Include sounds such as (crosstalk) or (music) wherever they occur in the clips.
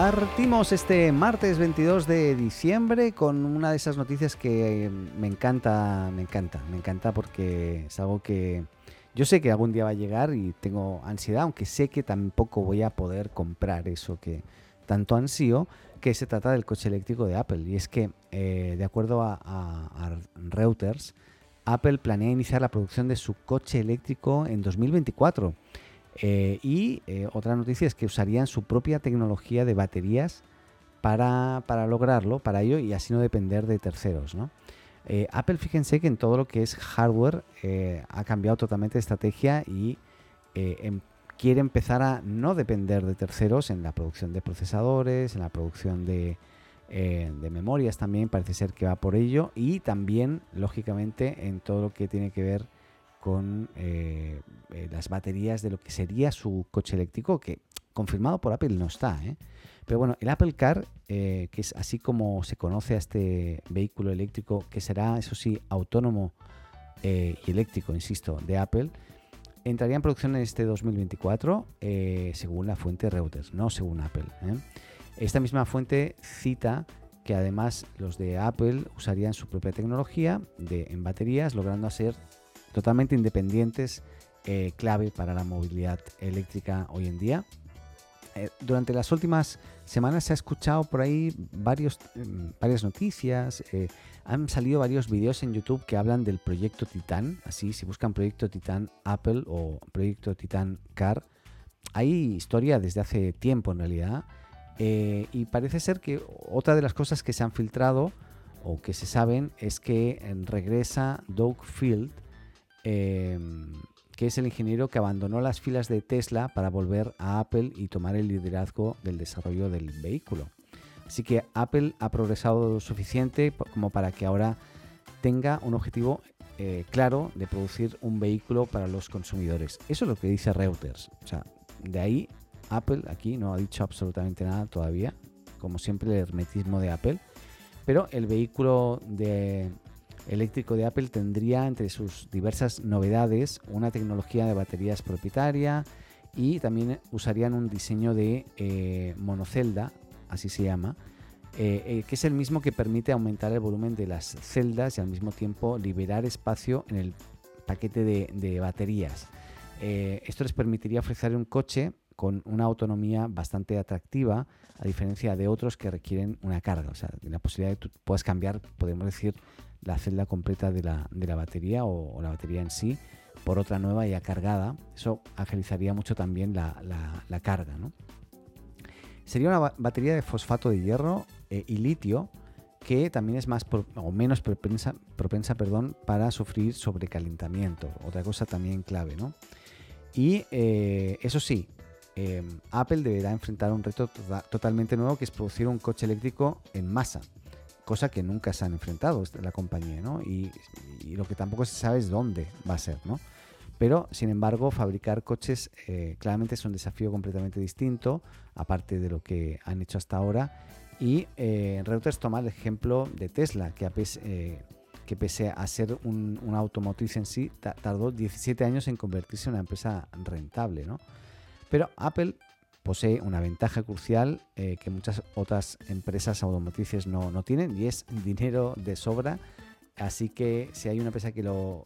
Partimos este martes 22 de diciembre con una de esas noticias que me encanta, me encanta, me encanta porque es algo que yo sé que algún día va a llegar y tengo ansiedad, aunque sé que tampoco voy a poder comprar eso que tanto ansío, que se trata del coche eléctrico de Apple. Y es que, eh, de acuerdo a, a Reuters, Apple planea iniciar la producción de su coche eléctrico en 2024. Eh, y eh, otra noticia es que usarían su propia tecnología de baterías para, lograrlo, para ello, y así no depender de terceros. Eh, Apple, fíjense que en todo lo que es hardware ha cambiado totalmente de estrategia y em, quiere empezar a no depender de terceros en la producción de procesadores, en la producción de, de memorias también, parece ser que va por ello, y también, lógicamente, en todo lo que tiene que ver con eh, eh, las baterías de lo que sería su coche eléctrico, que confirmado por Apple no está. Pero bueno, el Apple Car, que es así como se conoce a este vehículo eléctrico, que será, eso sí, autónomo y eléctrico, insisto, de Apple, entraría en producción en este 2024, según la fuente Reuters, no según Apple. Esta misma fuente cita que además los de Apple usarían su propia tecnología de, en baterías, logrando ser totalmente independientes, eh, clave para la movilidad eléctrica hoy en día. Eh, durante las últimas semanas se ha escuchado por ahí varios, mm, varias noticias, eh, han salido varios vídeos en YouTube que hablan del proyecto Titan, así si buscan proyecto Titan Apple o proyecto Titan Car, hay historia desde hace tiempo en realidad eh, y parece ser que otra de las cosas que se han filtrado o que se saben es que eh, regresa Doug Field, em, que es el ingeniero que abandonó las filas de Tesla para volver a Apple y tomar el liderazgo del desarrollo del vehículo. Así que Apple ha progresado lo suficiente como para que ahora tenga un objetivo eh, claro de producir un vehículo para los consumidores. Eso es lo que dice Reuters. O sea, de ahí Apple aquí no ha dicho absolutamente nada todavía, como siempre el hermetismo de Apple, pero el vehículo de eléctrico de Apple tendría entre sus diversas novedades una tecnología de baterías propietaria y también usarían un diseño de eh, monocelda, así se llama, eh, eh, que es el mismo que permite aumentar el volumen de las celdas y al mismo tiempo liberar espacio en el paquete de, baterías. esto les permitiría ofrecer un coche con una autonomía bastante atractiva, a diferencia de otros que requieren una carga. O sea, la posibilidad de que tú puedas cambiar, podemos decir, la celda completa de la, batería o, la batería en sí por otra nueva ya cargada. Eso agilizaría mucho también la, carga. Sería una batería de fosfato de hierro eh, y litio que también es más o menos propensa, propensa perdón, para sufrir sobrecalentamiento. Otra cosa también clave. ¿no? Y eh, eso sí, Em, Apple deberá enfrentar un reto tota-, totalmente nuevo que es producir un coche eléctrico en masa, cosa que nunca se han enfrentado la compañía, ¿no? Y, lo que tampoco se sabe es dónde va a ser, ¿no? Pero, sin embargo, fabricar coches eh, claramente es un desafío completamente distinto, aparte de lo que han hecho hasta ahora. Y eh, Reuters toma el ejemplo de Tesla, que, eh, que pese a ser un, automotriz en sí, tardó 17 años en convertirse en una empresa rentable, ¿no? Pero Apple posee una ventaja crucial eh, que muchas otras empresas automotrices no, tienen y es dinero de sobra. Así que si hay una empresa que lo,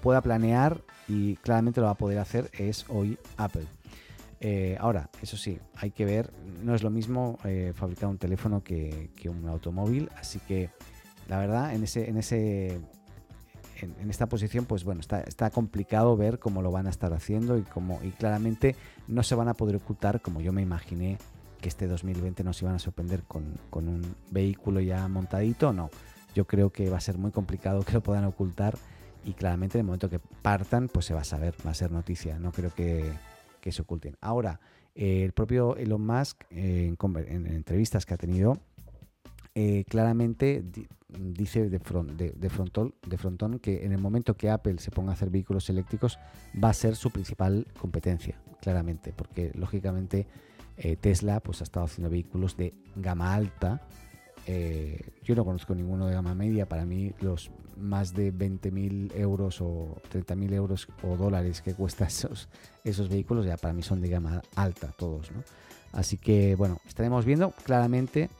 pueda planear y claramente lo va a poder hacer es hoy Apple. Eh, ahora, eso sí, hay que ver, no es lo mismo eh, fabricar un teléfono que, que, un automóvil, así que la verdad en ese, en ese en, esta posición, pues bueno, está, complicado ver cómo lo van a estar haciendo y, cómo, y claramente no se van a poder ocultar como yo me imaginé que este 2020 nos iban a sorprender con, con un vehículo ya montadito. No, yo creo que va a ser muy complicado que lo puedan ocultar y claramente en el momento que partan, pues se va a saber, va a ser noticia. No creo que, que se oculten. Ahora, el propio Elon Musk, en, entrevistas que ha tenido, claramente dice de, de, de, frontón que en el momento que Apple se ponga a hacer vehículos eléctricos va a ser su principal competencia, claramente, porque lógicamente eh, Tesla pues, ha estado haciendo vehículos de gama alta. Eh, yo no conozco ninguno de gama media. Para mí los más de 20.000 euros o 30.000 euros o dólares que cuestan (laughs) esos, esos vehículos ya para mí son de gama alta todos. Así que bueno, estaremos viendo claramente.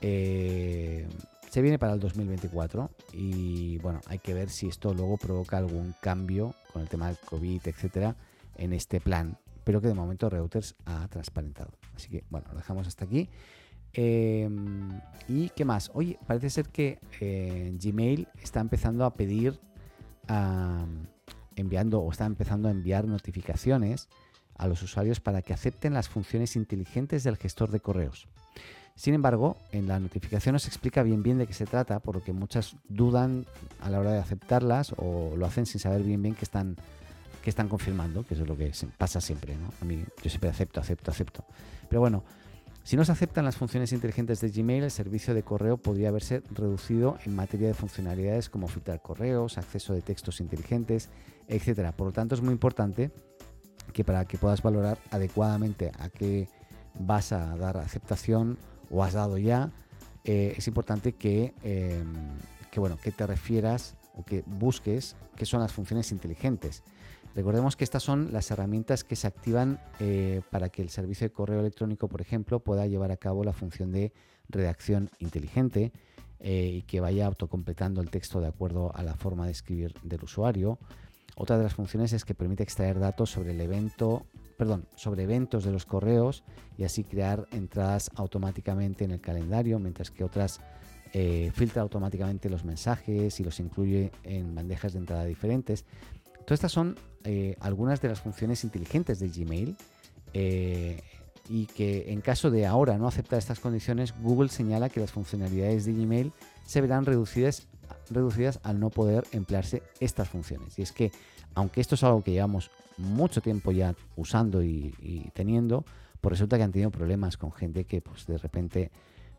Eh, se viene para el 2024 y bueno, hay que ver si esto luego provoca algún cambio con el tema del COVID, etcétera, en este plan, pero que de momento Reuters ha transparentado. Así que bueno, lo dejamos hasta aquí. Em, ¿Y qué más? Oye, parece ser que eh, Gmail está empezando a pedir, enviando o está empezando a enviar notificaciones a los usuarios para que acepten las funciones inteligentes del gestor de correos. Sin embargo, en la notificación no se explica bien bien de qué se trata, por lo que muchas dudan a la hora de aceptarlas o lo hacen sin saber bien bien qué están, están confirmando, que es lo que pasa siempre. ¿no? A mí yo siempre acepto, acepto, acepto. Pero bueno, si no se aceptan las funciones inteligentes de Gmail, el servicio de correo podría haberse reducido en materia de funcionalidades como filtrar correos, acceso de textos inteligentes, etc. Por lo tanto, es muy importante que para que puedas valorar adecuadamente a qué vas a dar aceptación o has dado ya, eh, es importante que, em, que, bueno, que te refieras o que busques qué son las funciones inteligentes. Recordemos que estas son las herramientas que se activan eh, para que el servicio de correo electrónico, por ejemplo, pueda llevar a cabo la función de redacción inteligente eh, y que vaya autocompletando el texto de acuerdo a la forma de escribir del usuario. Otra de las funciones es que permite extraer datos sobre el evento perdón, sobre eventos de los correos y así crear entradas automáticamente en el calendario, mientras que otras eh, filtra automáticamente los mensajes y los incluye en bandejas de entrada diferentes. Todas estas son eh, algunas de las funciones inteligentes de Gmail eh, y que en caso de ahora no aceptar estas condiciones, Google señala que las funcionalidades de Gmail se verán reducidas, reducidas al no poder emplearse estas funciones. Y es que, aunque esto es algo que llevamos mucho tiempo ya usando y, teniendo, pues resulta que han tenido problemas con gente que pues de repente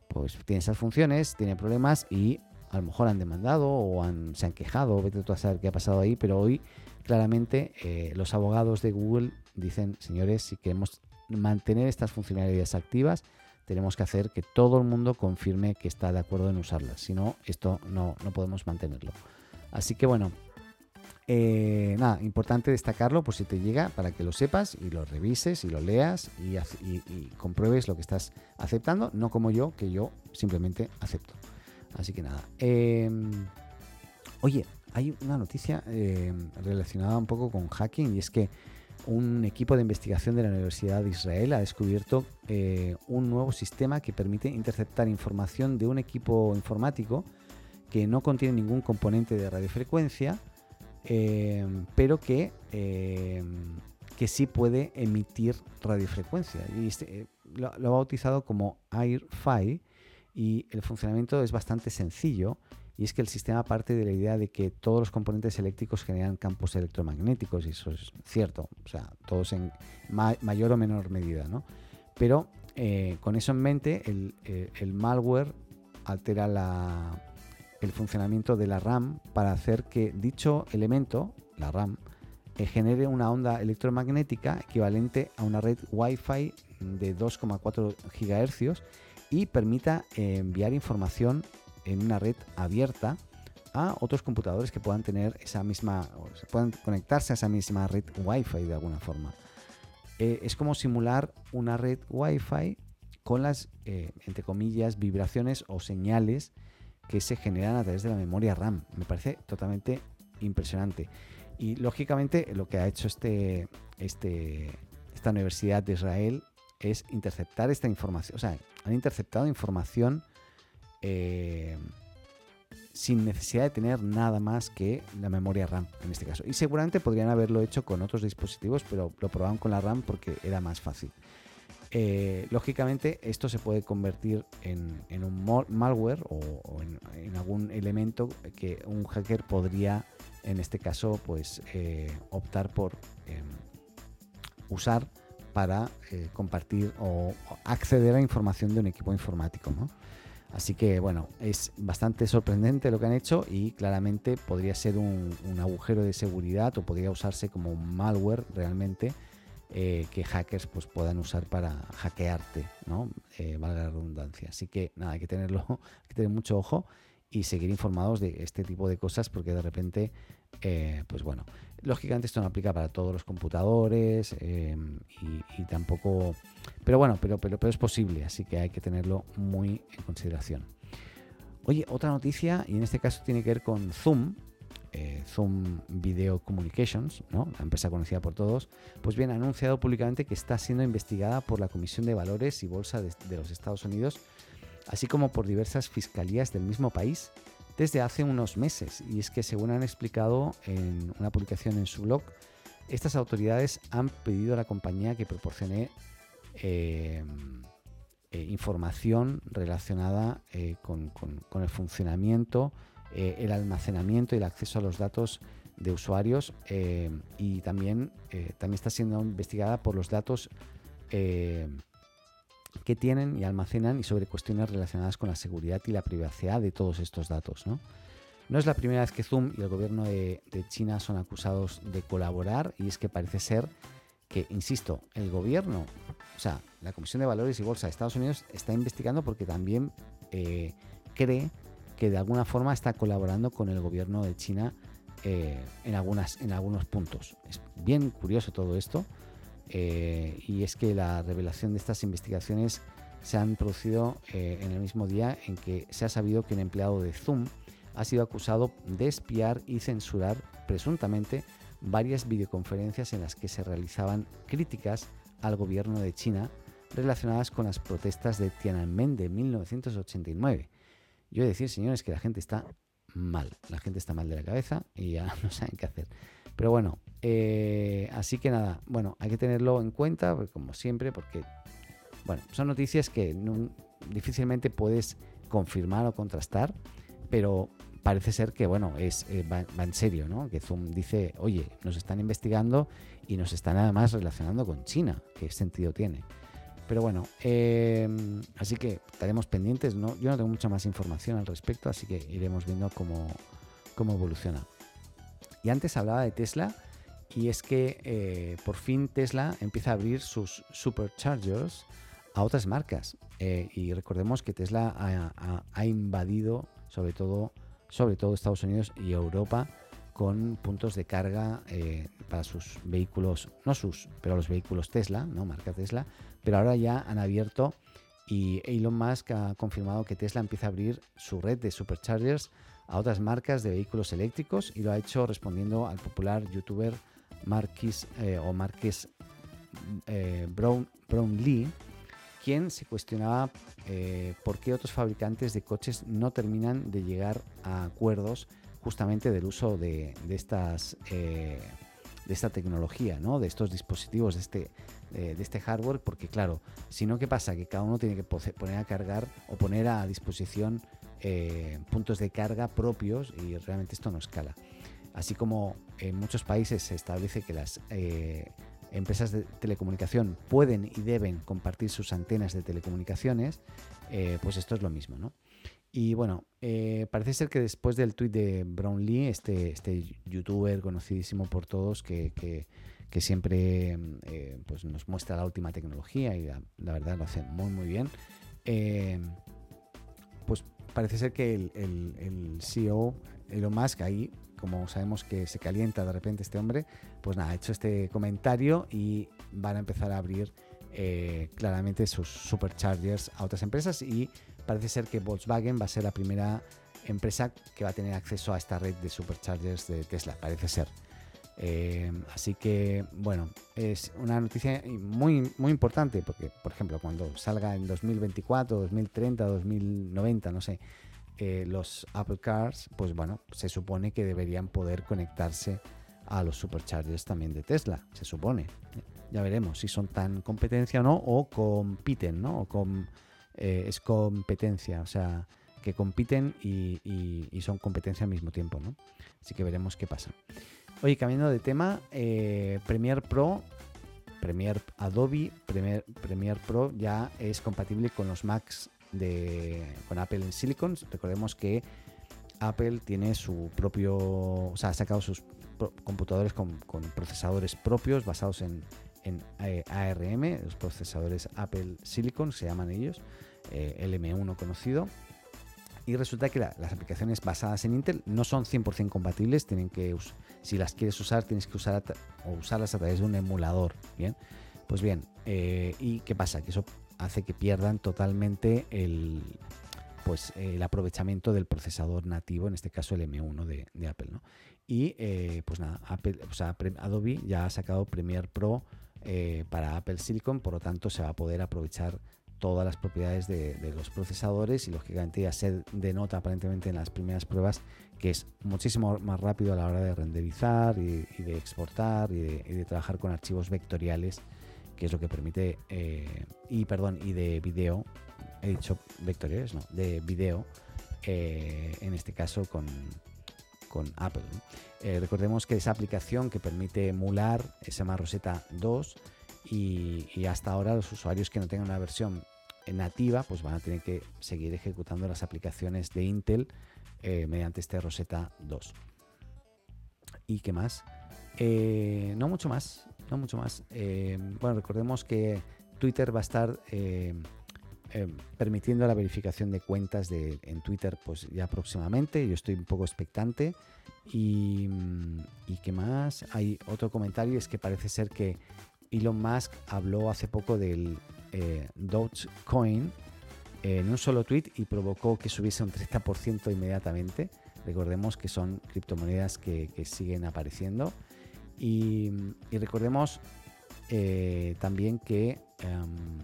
pues tiene esas funciones, tiene problemas y a lo mejor han demandado o han, se han quejado, vete tú a saber qué ha pasado ahí, pero hoy claramente eh, los abogados de Google dicen, señores, si queremos mantener estas funcionalidades activas, tenemos que hacer que todo el mundo confirme que está de acuerdo en usarlas, si no, esto no, no podemos mantenerlo. Así que bueno, eh, nada, importante destacarlo por si te llega para que lo sepas y lo revises y lo leas y, compruebes lo que estás aceptando, no como yo, que yo simplemente acepto. Así que nada. Em, oye, hay una noticia em, relacionada un poco con hacking y es que un equipo de investigación de la Universidad de Israel ha descubierto eh, un nuevo sistema que permite interceptar información de un equipo informático que no contiene ningún componente de radiofrecuencia eh, pero que, eh, que sí puede emitir radiofrecuencia. Y este, eh, lo, ha bautizado como AirFi y el funcionamiento es bastante sencillo. Y es que el sistema parte de la idea de que todos los componentes eléctricos generan campos electromagnéticos, y eso es cierto, o sea, todos en mayor o menor medida, ¿no? Pero con eso en mente, el, el malware altera la, el funcionamiento de la RAM para hacer que dicho elemento, la RAM, eh, genere una onda electromagnética equivalente a una red Wi-Fi de 2,4 GHz y permita eh, enviar información en una red abierta a otros computadores que puedan tener esa misma, puedan conectarse a esa misma red Wi-Fi de alguna forma. Eh, es como simular una red Wi-Fi con las, entre comillas, vibraciones o señales que se generan a través de la memoria RAM. Me parece totalmente impresionante. Y lógicamente lo que ha hecho este, este, esta Universidad de Israel es interceptar esta información. O sea, han interceptado información eh, sin necesidad de tener nada más que la memoria RAM en este caso. Y seguramente podrían haberlo hecho con otros dispositivos, pero lo probaron con la RAM porque era más fácil. Eh, lógicamente esto se puede convertir en, un malware o, en, algún elemento que un hacker podría en este caso pues eh, optar por em, usar para eh, compartir o, acceder a información de un equipo informático. Así que bueno, es bastante sorprendente lo que han hecho y claramente podría ser un, agujero de seguridad o podría usarse como malware realmente eh, que hackers pues, puedan usar para hackearte, ¿no? Eh, valga la redundancia. Así que nada, hay que tenerlo, (laughs) hay que tener mucho ojo y seguir informados de este tipo de cosas porque de repente, eh, pues bueno, lógicamente esto no aplica para todos los computadores y, tampoco, pero bueno, pero, pero, pero es posible, así que hay que tenerlo muy en consideración. Oye, otra noticia, y en este caso tiene que ver con Zoom, eh, Zoom Video Communications, la empresa conocida por todos, pues bien, ha anunciado públicamente que está siendo investigada por la Comisión de Valores y Bolsa de, los Estados Unidos, así como por diversas fiscalías del mismo país desde hace unos meses. Y es que, según han explicado en una publicación en su blog, estas autoridades han pedido a la compañía que proporcione eh, eh, información relacionada con, el funcionamiento eh, el almacenamiento y el acceso a los datos de usuarios eh, y también, eh, también está siendo investigada por los datos que tienen y almacenan y sobre cuestiones relacionadas con la seguridad y la privacidad de todos estos datos. ¿no? es la primera vez que Zoom y el gobierno de, China son acusados de colaborar y es que parece ser que, insisto, el gobierno, o sea, la Comisión de Valores y Bolsa de Estados Unidos está investigando porque también cree que de alguna forma está colaborando con el gobierno de China eh, en, algunas, en algunos puntos. Es bien curioso todo esto eh, y es que la revelación de estas investigaciones se han producido eh, en el mismo día en que se ha sabido que un empleado de Zoom ha sido acusado de espiar y censurar presuntamente varias videoconferencias en las que se realizaban críticas al gobierno de China relacionadas con las protestas de Tiananmen de 1989 yo he de decir, señores, que la gente está mal. La gente está mal de la cabeza y ya (laughs) no saben qué hacer. Pero bueno, eh, así que nada, bueno, hay que tenerlo en cuenta, pues, como siempre, porque, bueno, son noticias que difícilmente puedes confirmar o contrastar, pero parece ser que, bueno, es, eh, va, en serio, ¿no? Que Zoom dice, oye, nos están investigando y nos están además relacionando con China. ¿Qué sentido tiene? Pero bueno, em, así que estaremos pendientes. ¿no? Yo no tengo mucha más información al respecto, así que iremos viendo cómo, cómo evoluciona. Y antes hablaba de Tesla, y es que eh, por fin Tesla empieza a abrir sus superchargers a otras marcas. Eh, y recordemos que Tesla ha, invadido sobre todo, sobre todo Estados Unidos y Europa con puntos de carga eh, para sus vehículos, no sus, pero los vehículos Tesla, no marca Tesla, pero ahora ya han abierto y Elon Musk ha confirmado que Tesla empieza a abrir su red de superchargers a otras marcas de vehículos eléctricos y lo ha hecho respondiendo al popular youtuber Marquis eh, o Marques eh, Brown, Lee, quien se cuestionaba por qué otros fabricantes de coches no terminan de llegar a acuerdos justamente del uso de, estas de esta tecnología, ¿no? de estos dispositivos, de este, eh, de este hardware, porque claro, si no, ¿qué pasa? Que cada uno tiene que poner a cargar o poner a disposición eh, puntos de carga propios y realmente esto no escala. Así como en muchos países se establece que las eh, empresas de telecomunicación pueden y deben compartir sus antenas de telecomunicaciones, pues esto es lo mismo, ¿no? Y bueno, eh, parece ser que después del tweet de Brownlee, este, este youtuber conocidísimo por todos que, siempre eh, pues nos muestra la última tecnología y la, verdad lo hace muy muy bien, eh, pues parece ser que el, el, el, CEO Elon Musk ahí, como sabemos que se calienta de repente este hombre, pues nada, ha hecho este comentario y van a empezar a abrir claramente sus superchargers a otras empresas y parece ser que Volkswagen va a ser la primera empresa que va a tener acceso a esta red de superchargers de Tesla, parece ser. Eh, así que, bueno, es una noticia muy, muy importante porque, por ejemplo, cuando salga en 2024, 2030, 2090, no sé, eh, los Apple Cars, pues bueno, se supone que deberían poder conectarse a los superchargers también de Tesla, se supone. Ya veremos si son tan competencia o no, o compiten, ¿no? O con eh, es competencia, o sea, que compiten y, son competencia al mismo tiempo, ¿no? Así que veremos qué pasa. Oye, cambiando de tema, eh, Premiere Pro Premiere Adobe Premiere, Pro ya es compatible con los Macs de con Apple en Silicon. Recordemos que Apple tiene su propio, o sea, ha sacado sus computadores con, procesadores propios basados en, eh, ARM, los procesadores Apple Silicon, se llaman ellos, eh, LM1 conocido. Y resulta que las aplicaciones basadas en Intel no son 100% compatibles, tienen que si las quieres usar tienes que usar o usarlas a través de un emulador, ¿bien? Pues bien, eh, ¿y qué pasa? Que eso hace que pierdan totalmente el, pues, el aprovechamiento del procesador nativo, en este caso el M1 de, Apple. ¿no? Y eh, pues nada, Apple, Adobe ya ha sacado Premiere Pro eh, para Apple Silicon, por lo tanto se va a poder aprovechar todas las propiedades de, los procesadores y lógicamente ya se denota aparentemente en las primeras pruebas que es muchísimo más rápido a la hora de renderizar y, de exportar y de, trabajar con archivos vectoriales que es lo que permite eh, y perdón y de video he dicho vectoriales, no, de video, eh, en este caso con, con Apple. Eh, recordemos que esa aplicación que permite emular se llama Rosetta 2 y, hasta ahora los usuarios que no tengan una versión nativa pues van a tener que seguir ejecutando las aplicaciones de Intel eh, mediante este Rosetta 2. ¿Y qué más? no mucho más, no mucho más. bueno, recordemos que Twitter va a estar eh, permitiendo la verificación de cuentas de, en Twitter pues ya próximamente. Yo estoy un poco expectante. Y, y qué más? Hay otro comentario, es que parece ser que Elon Musk habló hace poco del eh, Dogecoin en un solo tweet y provocó que subiese un 30% inmediatamente. Recordemos que son criptomonedas que, siguen apareciendo. Y, recordemos eh, también que em,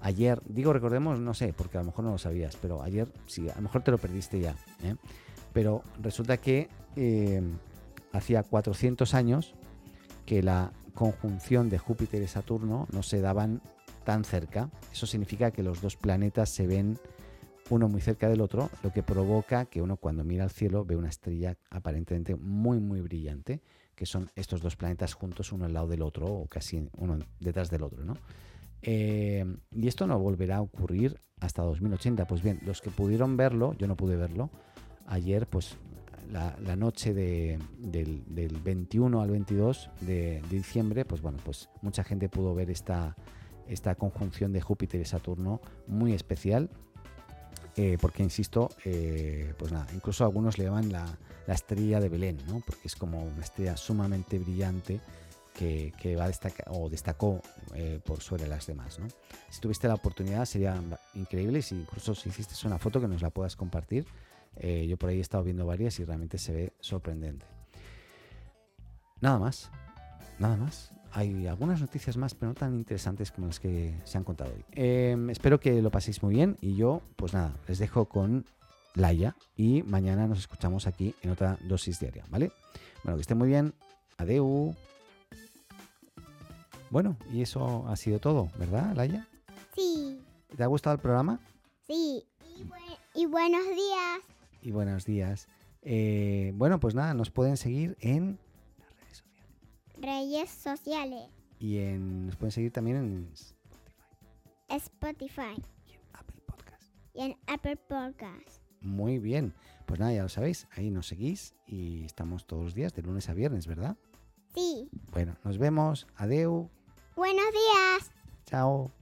ayer, digo recordemos, no sé, porque a lo mejor no lo sabías, pero ayer sí, a lo mejor te lo perdiste ya. ¿eh? Pero resulta que eh, hacía 400 años que la conjunción de Júpiter y Saturno no se daban tan cerca. Eso significa que los dos planetas se ven uno muy cerca del otro, lo que provoca que uno cuando mira al cielo ve una estrella aparentemente muy muy brillante, que son estos dos planetas juntos uno al lado del otro o casi uno detrás del otro, ¿no? Eh, y esto no volverá a ocurrir hasta 2080. Pues bien, los que pudieron verlo, yo no pude verlo, ayer pues la, noche del, 21 al 22 de, diciembre, pues bueno, pues mucha gente pudo ver esta, esta conjunción de Júpiter y Saturno muy especial. Eh, porque insisto, eh, pues nada, incluso algunos le llaman la, la estrella de Belén, ¿no? porque es como una estrella sumamente brillante que, va a destacar o destacó eh, por sobre las demás. Si tuviste la oportunidad sería increíble si incluso si hiciste una foto que nos la puedas compartir. Eh, yo por ahí he estado viendo varias y realmente se ve sorprendente. Nada más, nada más. Hay algunas noticias más, pero no tan interesantes como las que se han contado hoy. Em, espero que lo paséis muy bien y yo, pues nada, les dejo con Laia y mañana nos escuchamos aquí en otra dosis diaria, ¿vale? Bueno, que estén muy bien. Adeu. Bueno, y eso ha sido todo, ¿verdad, Laia? Sí. ¿Te ha gustado el programa? Sí. Y, buenos días. Y buenos días. Eh, bueno, pues nada, nos pueden seguir en las redes sociales. Redes sociales. Y en, nos pueden seguir también en Spotify. Spotify. Y en Apple Podcast. Y en Apple Podcast. Muy bien. Pues nada, ya lo sabéis, ahí nos seguís y estamos todos los días de lunes a viernes, ¿verdad? Sí. Bueno, nos vemos. Adeu. Buenos días. Chao.